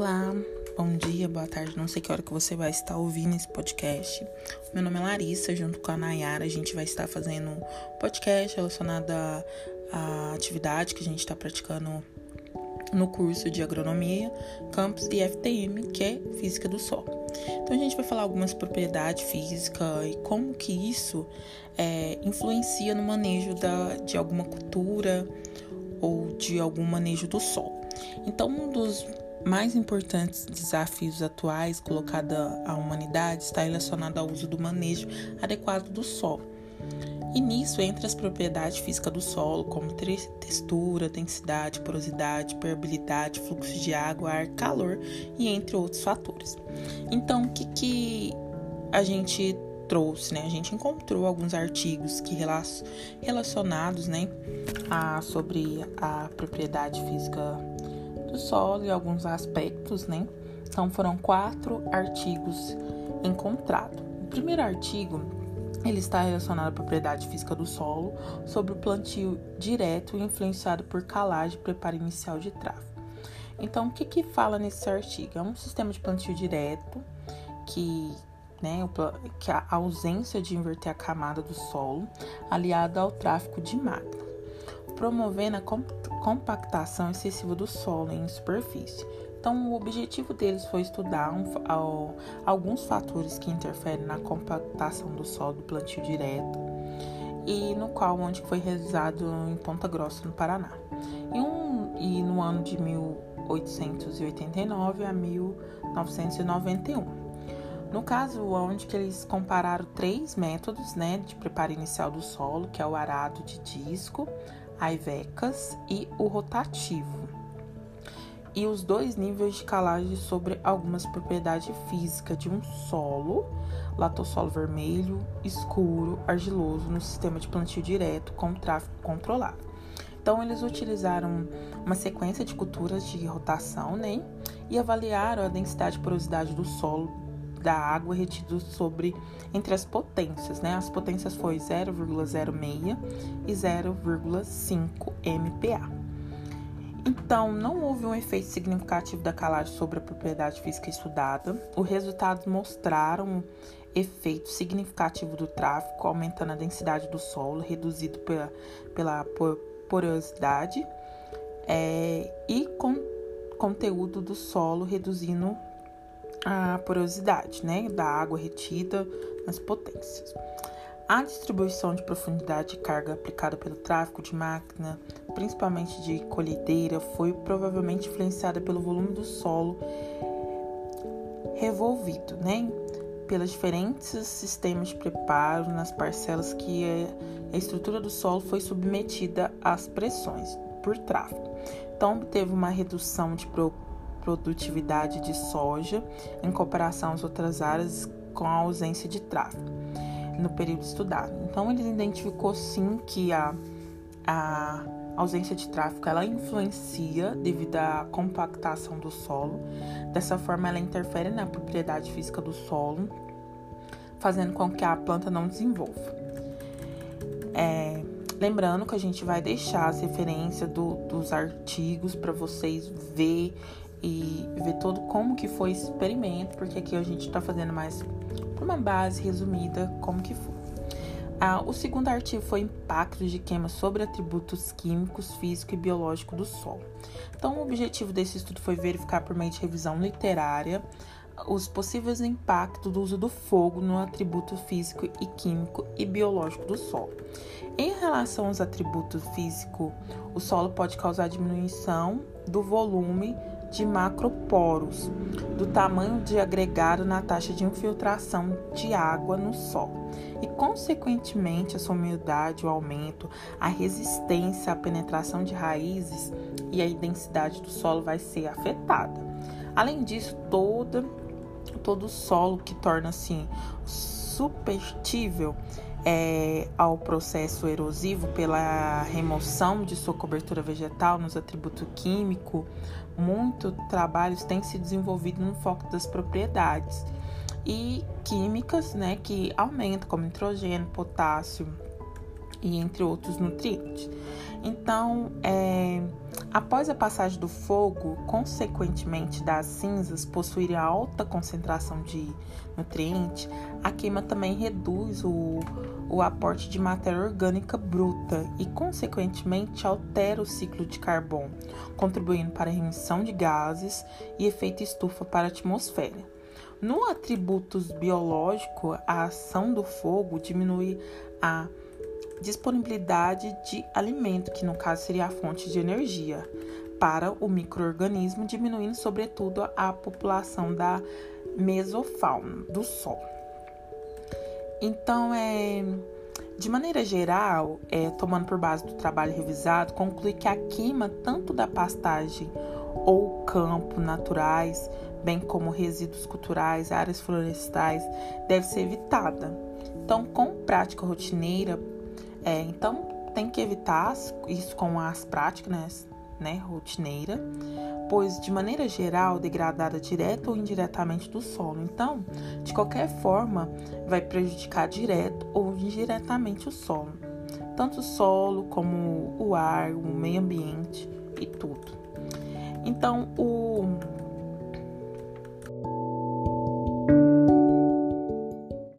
Olá, bom dia, boa tarde, não sei que hora que você vai estar ouvindo esse podcast. Meu nome é Larissa, junto com a Nayara, a gente vai estar fazendo um podcast relacionado à atividade que a gente está praticando no curso de agronomia, campus e FTM, que é física do solo. Então a gente vai falar algumas propriedades físicas e como que isso é, influencia no manejo da, de alguma cultura ou de algum manejo do solo. Então um dos mais importantes desafios atuais colocados à humanidade está relacionado ao uso do manejo adequado do solo. E nisso entra as propriedades físicas do solo, como textura, densidade, porosidade, permeabilidade, fluxo de água, ar, calor e entre outros fatores. Então, o que, que a gente trouxe, né? A gente encontrou alguns artigos que relacionados, né, a, sobre a propriedade física do solo e alguns aspectos, né? Então foram quatro artigos encontrados. O primeiro artigo ele está relacionado à propriedade física do solo sobre o plantio direto influenciado por calagem e preparo inicial de tráfego. Então, o que, que fala nesse artigo? É um sistema de plantio direto que, né, que a ausência de inverter a camada do solo aliada ao tráfego de máquina, promovendo a compactação excessiva do solo em superfície. Então, o objetivo deles foi estudar um, ao, alguns fatores que interferem na compactação do solo do plantio direto e no qual onde foi realizado em Ponta Grossa, no Paraná. E, um, e no ano de 1889 a 1991. No caso, onde que eles compararam três métodos né, de preparo inicial do solo, que é o arado de disco, aivecas e o rotativo. E os dois níveis de calagem sobre algumas propriedades físicas de um solo, latossolo vermelho, escuro, argiloso, no sistema de plantio direto com tráfego controlado. Então, eles utilizaram uma sequência de culturas de rotação, né? E avaliaram a densidade e porosidade do solo da água retido sobre entre as potências, né? As potências foi 0,06 e 0,5 MPa. Então, não houve um efeito significativo da calagem sobre a propriedade física estudada. Os resultados mostraram efeito significativo do tráfego, aumentando a densidade do solo, reduzido pela, pela porosidade, é, e com conteúdo do solo, reduzindo a porosidade né, da água retida nas potências. A distribuição de profundidade de carga aplicada pelo tráfego de máquina, principalmente de colhedeira, foi provavelmente influenciada pelo volume do solo revolvido, né? Pelos diferentes sistemas de preparo nas parcelas que a estrutura do solo foi submetida às pressões por tráfego. Então, obteve uma redução de produtividade de soja em comparação às outras áreas com a ausência de tráfego no período estudado. Então, ele identificou sim que a, a ausência de tráfego ela influencia devido à compactação do solo. Dessa forma, ela interfere na propriedade física do solo, fazendo com que a planta não desenvolva. É, lembrando que a gente vai deixar as referências do, dos artigos para vocês ver e ver todo como que foi esse experimento, porque aqui a gente está fazendo mais uma base resumida como que foi. Ah, o segundo artigo foi Impactos de queima sobre atributos químicos, físico e biológico do solo. Então, o objetivo desse estudo foi verificar por meio de revisão literária os possíveis impactos do uso do fogo no atributo físico e químico e biológico do solo. Em relação aos atributos físicos, o solo pode causar diminuição do volume de macroporos, do tamanho de agregado na taxa de infiltração de água no solo e, consequentemente, a sua umidade, o aumento, a resistência à penetração de raízes e a densidade do solo vai ser afetada. Além disso, toda, todo o solo que torna assim supertível é, ao processo erosivo pela remoção de sua cobertura vegetal nos atributos químicos, muito trabalhos têm se desenvolvido no foco das propriedades e químicas, né, que aumentam como nitrogênio, potássio e entre outros nutrientes. Então, é, após a passagem do fogo, consequentemente das cinzas possuírem alta concentração de nutriente, a queima também reduz o, o aporte de matéria orgânica bruta e, consequentemente, altera o ciclo de carbono, contribuindo para a remissão de gases e efeito estufa para a atmosfera. No atributos biológico, a ação do fogo diminui a disponibilidade de alimento, que no caso seria a fonte de energia, para o microorganismo, diminuindo sobretudo a população da mesofauna do solo. Então, é, de maneira geral, é, tomando por base do trabalho revisado, conclui que a queima tanto da pastagem ou campo naturais, bem como resíduos culturais, áreas florestais, deve ser evitada. Então, com prática rotineira, é, então tem que evitar isso com as práticas, né, rotineira, pois de maneira geral degradada direta ou indiretamente do solo. Então, de qualquer forma, vai prejudicar direto ou indiretamente o solo, tanto o solo como o ar, o meio ambiente e tudo. Então, o